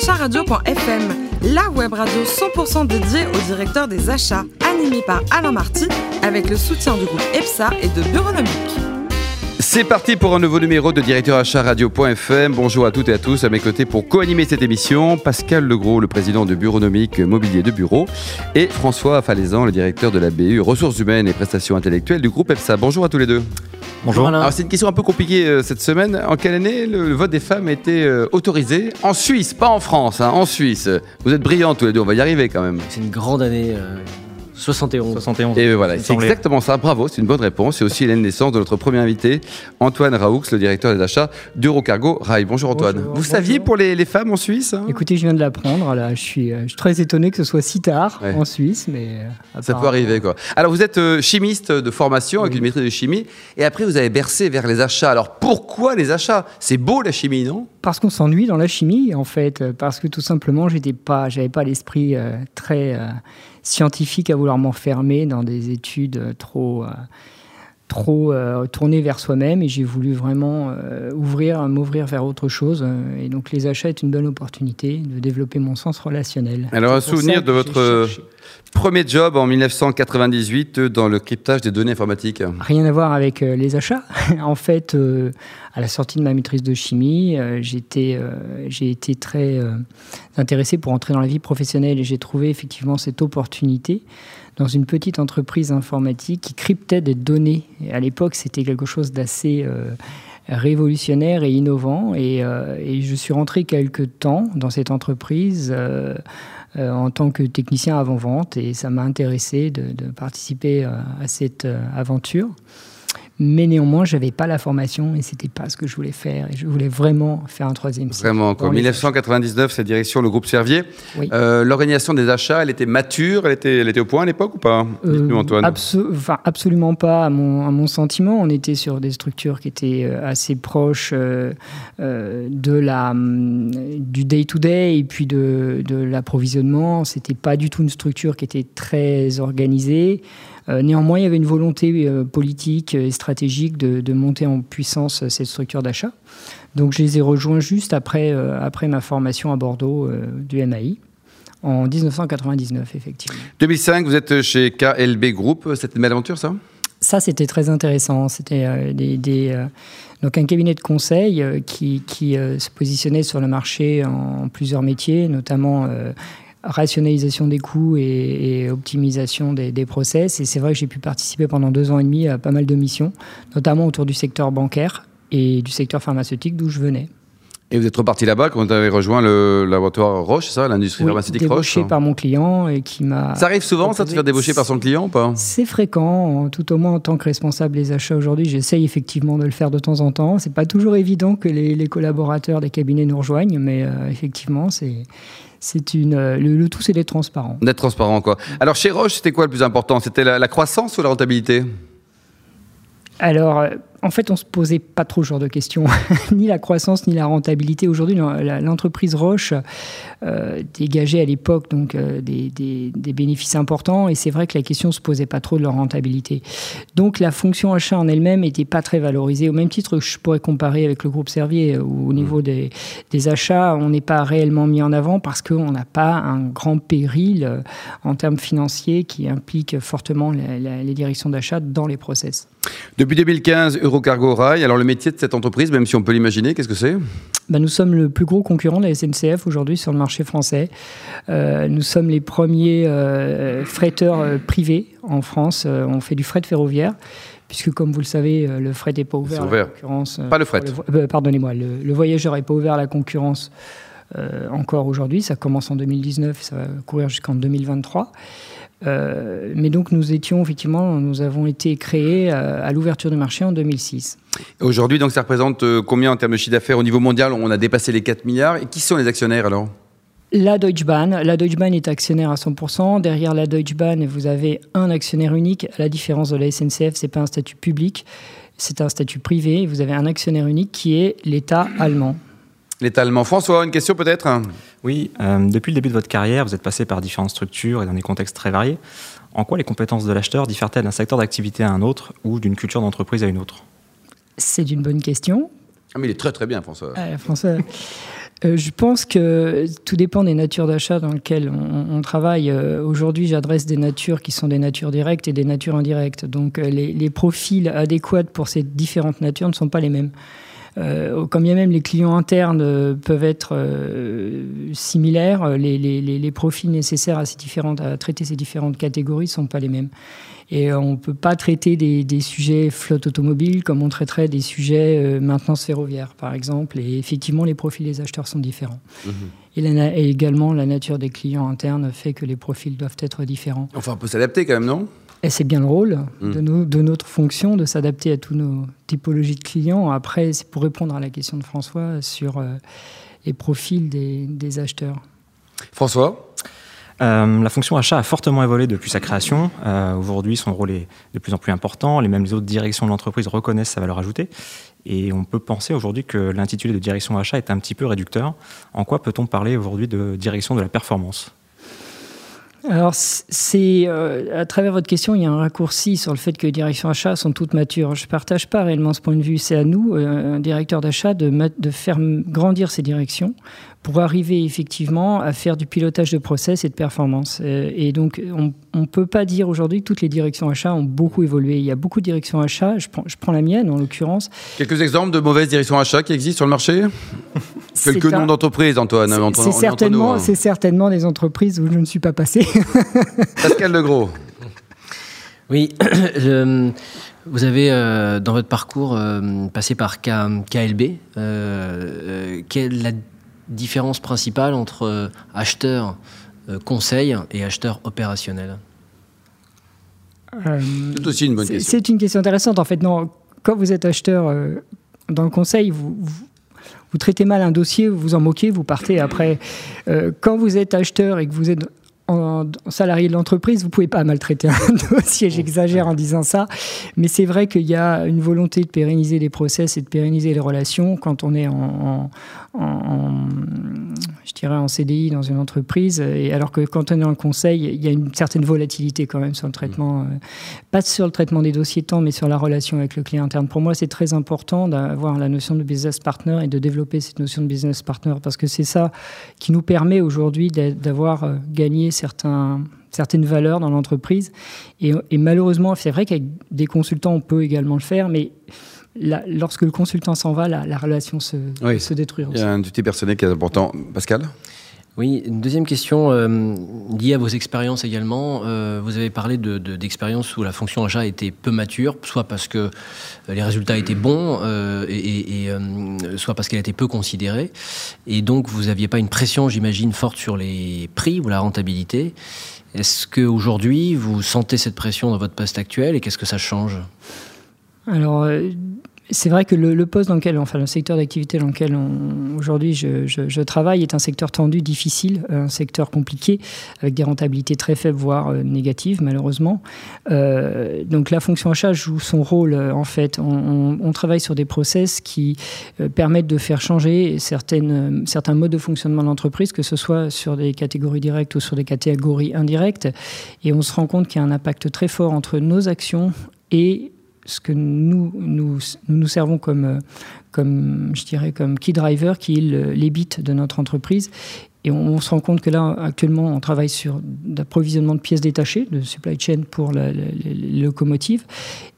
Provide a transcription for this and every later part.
acharadio.fm, la web radio 100% dédiée au directeur des achats, animée par Alain Marty, avec le soutien du groupe EPSA et de Bureaunomique. C'est parti pour un nouveau numéro de Directeur Achat Radio.fm. Bonjour à toutes et à tous. À mes côtés pour co-animer cette émission, Pascal Legros, le président de Bureaunomique Mobilier de Bureau, et François Falaisan, le directeur de la BU Ressources Humaines et Prestations Intellectuelles du groupe EPSA. Bonjour à tous les deux. Bonjour. Alors c'est une question un peu compliquée euh, cette semaine. En quelle année le, vote des femmes a été euh, autorisé En Suisse, pas en France, hein, en Suisse? Vous êtes brillants tous les deux, on va y arriver quand même. C'est une grande année. euh, 71. 71. Et voilà, c'est exactement ça. Bravo, c'est une bonne réponse. C'est aussi de naissance de notre premier invité, Antoine Raoux, le directeur des achats d'Eurocargo Rail. Bonjour Antoine. Bonjour, Vous saviez pour les, les femmes en Suisse hein? Écoutez, je viens de l'apprendre. Là, je suis, euh, je suis très étonné que ce soit si tard Ouais. en Suisse, mais euh, Ça peut arriver quoi. Alors vous êtes euh, chimiste de formation avec Oui. une maîtrise de chimie et après vous avez bercé vers les achats. Alors pourquoi les achats? C'est beau la chimie, non? Parce qu'on s'ennuie dans la chimie, en fait, euh, parce que tout simplement, j'étais pas, j'avais pas l'esprit euh, très euh, scientifique à vouloir m'enfermer dans des études euh, trop. euh, trop euh, tournées vers soi-même et j'ai voulu vraiment euh, ouvrir m'ouvrir vers autre chose et donc les achats est une bonne opportunité de développer mon sens relationnel Alors un souvenir de votre cherché. Premier job en 1998 euh, dans le cryptage des données informatiques. Rien à voir avec euh, les achats. en fait, euh, à la sortie de ma maîtrise de chimie, j'ai été très intéressé pour entrer dans la vie professionnelle et j'ai trouvé effectivement cette opportunité dans une petite entreprise informatique qui cryptait des données. Et à l'époque, c'était quelque chose d'assez révolutionnaire et innovant. Et, et je suis rentré quelque temps dans cette entreprise. Euh, en tant que technicien avant-vente et ça m'a intéressé de, de participer euh, à cette euh, aventure. Mais néanmoins, je n'avais pas la formation et c'était pas ce que je voulais faire. Et je voulais vraiment faire un troisième cycle. Vraiment les 1999, cette direction, le groupe Servier. Oui. Euh, L'organisation des achats, elle était mature, elle était, elle était au point à l'époque ou pas Dites-nous Euh, Antoine. enfin, absolument pas à mon, à mon sentiment. On était sur des structures qui étaient euh, assez proches euh, euh, de la, hum, du day-to-day et puis de, de l'approvisionnement. C'était pas du tout une structure qui était très organisée. Euh, néanmoins, il y avait une volonté euh, politique et stratégique de, de monter en puissance euh, cette structure d'achat. Donc, je les ai rejoints juste après, après ma formation à Bordeaux du MAI. En 1999, effectivement. 2005, vous êtes chez KLB Group. C'était une belle aventure ça? Ça, c'était très intéressant. C'était euh, des, des, euh, donc un cabinet de conseil euh, qui, qui se positionnait sur le marché en, plusieurs métiers, notamment rationalisation des coûts et, optimisation des, des process. Et c'est vrai que j'ai pu participer pendant deux ans et demi à pas mal de missions, notamment autour du secteur bancaire et du secteur pharmaceutique d'où je venais. Et vous êtes reparti là-bas quand vous avez rejoint le laboratoire Roche, ça, l'industrie Oui, pharmaceutique Roche débauché par mon client et qui m'a... Ça arrive souvent, ça, de se faire débaucher par son client ou pas C'est fréquent, tout au moins en tant que responsable des achats aujourd'hui. J'essaye effectivement de le faire de temps en temps. C'est pas toujours évident que les, les collaborateurs des cabinets nous rejoignent, mais euh, effectivement, c'est c'est une euh, le, le tout, c'est d'être transparent. D'être transparent, quoi. Alors, chez Roche, c'était quoi le plus important? C'était la, la croissance ou la rentabilité? Alors, euh, en fait, on se posait pas trop ce genre de questions, ni la croissance ni la rentabilité. Aujourd'hui, l'entreprise Roche euh, dégageait à l'époque donc euh, des, des- des bénéfices importants, et c'est vrai que la question se posait pas trop de leur rentabilité. Donc, la fonction achat en elle-même n'était pas très valorisée. Au même titre que je pourrais comparer avec le groupe Servier, euh, où au niveau des, des achats, on n'est pas réellement mis en avant parce qu'on n'a pas un grand péril en termes financiers qui implique fortement la- la- les directions d'achat dans les process. Depuis 2015, Eurocargo Rail. Alors, le métier de cette entreprise, même si on peut l'imaginer, qu'est-ce que c'est? Bah, nous sommes le plus gros concurrent de la SNCF aujourd'hui sur le marché français. Euh, nous sommes les premiers euh, fretteurs euh, privés en France. Euh, on fait du fret ferroviaire. Puisque, comme vous le savez, le fret n'est pas ouvert C'est à ouvert. la concurrence. Pas le fret. euh, Pardonnez-moi, le, le voyageur n'est pas ouvert à la concurrence euh, encore aujourd'hui. Ça commence en 2019, ça va courir jusqu'en 2023. Euh, mais donc, nous étions effectivement, nous avons été créés euh, à l'ouverture du marché en 2006. Aujourd'hui, donc, ça représente euh, combien en termes de chiffre d'affaires au niveau mondial? On a dépassé les 4 milliards. Et qui sont les actionnaires alors? La Deutsche Bahn, la Deutsche Bahn est actionnaire à 100%. Derrière la Deutsche Bahn, vous avez un actionnaire unique. À la différence de la SNCF, c'est pas un statut public, c'est un statut privé. Vous avez un actionnaire unique qui est l'État allemand. L'État allemand. François, une question peut-être? Oui, euh, depuis le début de votre carrière, vous êtes passé par différentes structures et dans des contextes très variés. En quoi les compétences de l'acheteur diffèrent-elles d'un secteur d'activité à un autre ou d'une culture d'entreprise à une autre? C'est une bonne question. Ah, mais il est très très bien, François. Euh, François. euh, je pense que tout dépend des natures d'achat dans lesquelles on, travaille. Euh, aujourd'hui, j'adresse des natures qui sont des natures directes et des natures indirectes. Donc euh, les, profils adéquats pour ces différentes natures ne sont pas les mêmes. Euh, quand bien même les clients internes peuvent être similaires, les, les, profils nécessaires à, ces différentes, à traiter ces différentes catégories ne sont pas les mêmes. Et on ne peut pas traiter des, des, sujets flotte automobile comme on traiterait des sujets euh, maintenance ferroviaire, par exemple. Et effectivement, les profils des acheteurs sont différents. Mhm. Et, également, la nature des clients internes fait que les profils doivent être différents. Enfin, on peut s'adapter quand même, non? Et c'est bien le rôle de, de, notre fonction de s'adapter à toutes nos typologies de clients. Après, c'est pour répondre à la question de François sur euh, les profils des, des acheteurs. François? Euh, la fonction achat a fortement évolué depuis sa création. Euh, aujourd'hui, son rôle est de plus en plus important. Les mêmes autres directions de l'entreprise reconnaissent sa valeur ajoutée. Et on peut penser aujourd'hui que l'intitulé de direction achat est un petit peu réducteur. En quoi peut-on parler aujourd'hui de direction de la performance? Alors, c'est euh, à travers votre question, il y a un raccourci sur le fait que les directions achats sont toutes matures. Je ne partage pas réellement ce point de vue. C'est à nous, un directeur d'achat, de, de, faire grandir ces directions pour arriver effectivement à faire du pilotage de process et de performance. Euh, et donc, on ne peut pas dire aujourd'hui que toutes les directions achats ont beaucoup évolué. Il y a beaucoup de directions achats, je prends, je prends la mienne en l'occurrence. Quelques exemples de mauvaises directions achats qui existent sur le marché? Quelques noms d'entreprises, Antoine. C'est certainement, hein. certainement des entreprises où je ne suis pas passé. Pascal Legros. Oui, vous avez euh, dans votre parcours euh, passé par KLB. quelle est la différence principale entre euh, acheteur euh, conseil et acheteur opérationnel? Euh, C'est aussi une bonne question. C'est une question intéressante. En fait, non, quand vous êtes acheteur dans le conseil, vous, vous, traitez mal un dossier, vous vous en moquez, vous partez après. quand vous êtes acheteur et que vous êtes en, salarié de l'entreprise, vous pouvez pas maltraiter un dossier. J'exagère en disant ça, mais c'est vrai qu'il y a une volonté de pérenniser les process et de pérenniser les relations quand on est en, je dirais en CDI dans une entreprise. Et alors que quand on est en conseil, il y a une certaine volatilité quand même sur le traitement, mmh. euh, pas sur le traitement des dossiers tant, mais sur la relation avec le client interne. Pour moi, c'est très important d'avoir la notion de business partner et de développer cette notion de business partner parce que c'est ça qui nous permet aujourd'hui d'avoir euh, gagné certains, certaines valeurs dans l'entreprise. Et, malheureusement, c'est vrai qu'avec des consultants, on peut également le faire, mais lorsque le consultant s'en va, la, relation se, se détruit. Il y a un outil personnel qui est important. Pascal? Oui, une deuxième question euh, liée à vos expériences également. Euh, vous avez parlé d'expériences où la fonction achat était peu mature, soit parce que les résultats étaient bons, euh, et, soit parce qu'elle était peu considérée. Et donc, vous n'aviez pas une pression, j'imagine, forte sur les prix ou la rentabilité. Est-ce qu'aujourd'hui, vous sentez cette pression dans votre poste actuel et qu'est-ce que ça change? Alors, c'est vrai que le, poste dans lequel, enfin le secteur d'activité dans lequel aujourd'hui je, travaille est un secteur tendu, difficile, un secteur compliqué, avec des rentabilités très faibles, voire euh, négatives malheureusement. Euh, donc la fonction achat joue son rôle euh, en fait. On, travaille sur des process qui permettent de faire changer certains modes de fonctionnement de l'entreprise, que ce soit sur des catégories directes ou sur des catégories indirectes. Et on se rend compte qu'il y a un impact très fort entre nos actions et ce que nous nous, nous servons comme, comme, je dirais, comme key driver, qui est l'EBIT de notre entreprise. Et on, se rend compte que là, actuellement, on travaille sur l'approvisionnement de pièces détachées, de supply chain pour les locomotives.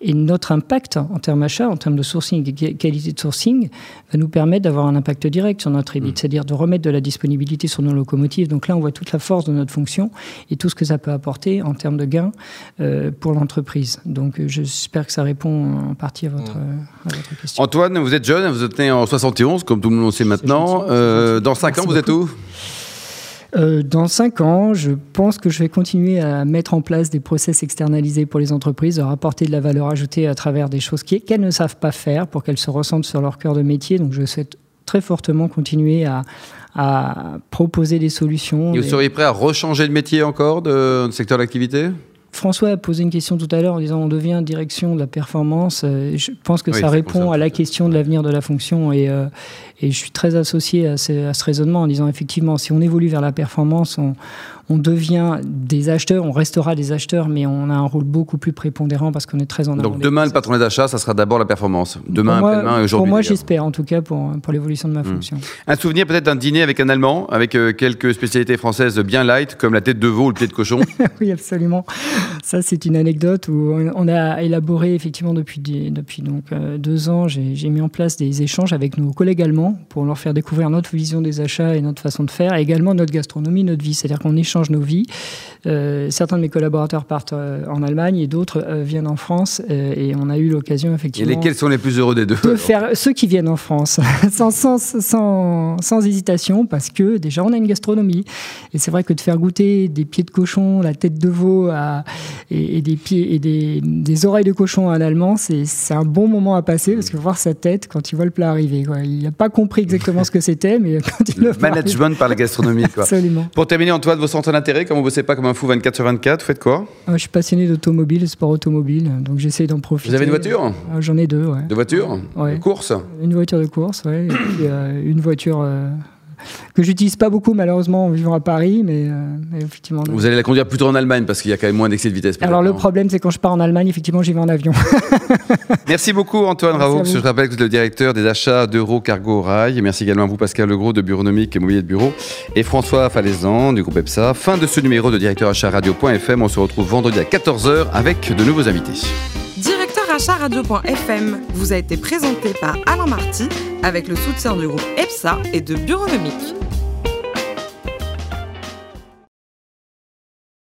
Et notre impact en termes achat, en termes de sourcing et qualité de sourcing, va nous permettre d'avoir un impact direct sur notre EBIT, mm. c'est-à-dire de remettre de la disponibilité sur nos locomotives. Donc là, on voit toute la force de notre fonction et tout ce que ça peut apporter en termes de gains euh, pour l'entreprise. Donc euh, j'espère que ça répond en partie à votre, mm. à votre, question. Antoine, vous êtes jeune, vous êtes né en 71, comme tout le monde sait maintenant. Euh, dans 5 ans, vous êtes où? Euh, dans cinq ans, je pense que je vais continuer à mettre en place des process externalisés pour les entreprises, de rapporter de la valeur ajoutée à travers des choses qu'elles ne savent pas faire pour qu'elles se ressentent sur leur cœur de métier. Donc je souhaite très fortement continuer à, proposer des solutions. Et vous seriez prêt à rechanger de métier encore, de secteur d'activité? François a posé une question tout à l'heure en disant on devient direction de la performance. Euh, je pense que ça répond à la question de l'avenir de la fonction et, euh, et, je suis très associé à ce, à ce, raisonnement en disant effectivement si on évolue vers la performance, on, on devient des acheteurs, on restera des acheteurs, mais on a un rôle beaucoup plus prépondérant parce qu'on est très en Donc demain, le patron des achats, ça sera d'abord la performance. Demain, après-demain et aujourd'hui. Pour moi, j'espère, en tout cas, pour, pour l'évolution de ma hmm. fonction. Un souvenir peut-être d'un dîner avec un Allemand, avec euh, quelques spécialités françaises bien light, comme la tête de veau ou le pied de cochon Oui, absolument. Ça, c'est une anecdote où on a élaboré, effectivement, depuis, depuis donc, euh, deux ans, j'ai mis en place des échanges avec nos collègues allemands pour leur faire découvrir notre vision des achats et notre façon de faire, et également notre gastronomie, notre vie. C'est-à-dire qu'on échange nos vies. Euh, certains de mes collaborateurs partent en Allemagne et d'autres viennent en France, et on a eu l'occasion, effectivement. Et lesquels sont les plus heureux des deux De faire ceux qui viennent en France, sans, sans, sans, sans hésitation, parce que déjà, on a une gastronomie. Et c'est vrai que de faire goûter des pieds de cochon, la tête de veau et, des pieds et des, des, oreilles de cochon à un Allemand, c'est un bon moment à passer parce que voir sa tête quand il voit le plat arriver. Quoi. Il n'a pas compris exactement ce que c'était, mais quand il le Management par la gastronomie. Quoi. Absolument. Pour terminer, Antoine, vos centres d'intérêt, comme vous ne bossez pas comme un fou 24 sur 24, vous faites quoi? Ah, Je suis passionné d'automobile, sport automobile, donc j'essaie d'en profiter. Vous avez une voiture? Ah, J'en ai deux, ouais. De voiture? Ouais. De course? Une voiture de course, ouais. et puis, euh, une voiture. Que j'utilise pas beaucoup malheureusement en vivant à Paris, mais, euh, effectivement. Vous allez la conduire plutôt en Allemagne parce qu'il y a quand même moins d'excès de vitesse. Alors le problème, c'est quand je pars en Allemagne, effectivement, j'y vais en avion. merci beaucoup Antoine Raoult. Je rappelle que vous êtes le directeur des achats d'Euro Cargo Rail. merci également à vous Pascal Legros de Bureaunomique et Mobilier de Bureau et François Falaisan du groupe EPSA. Fin de ce numéro de directeur achat radio.fm. On se retrouve vendredi à 14h avec de nouveaux invités. Directeur achat radio.fm vous a été présenté par Alain Marty avec le soutien du groupe EPSA et de Bureaunomique.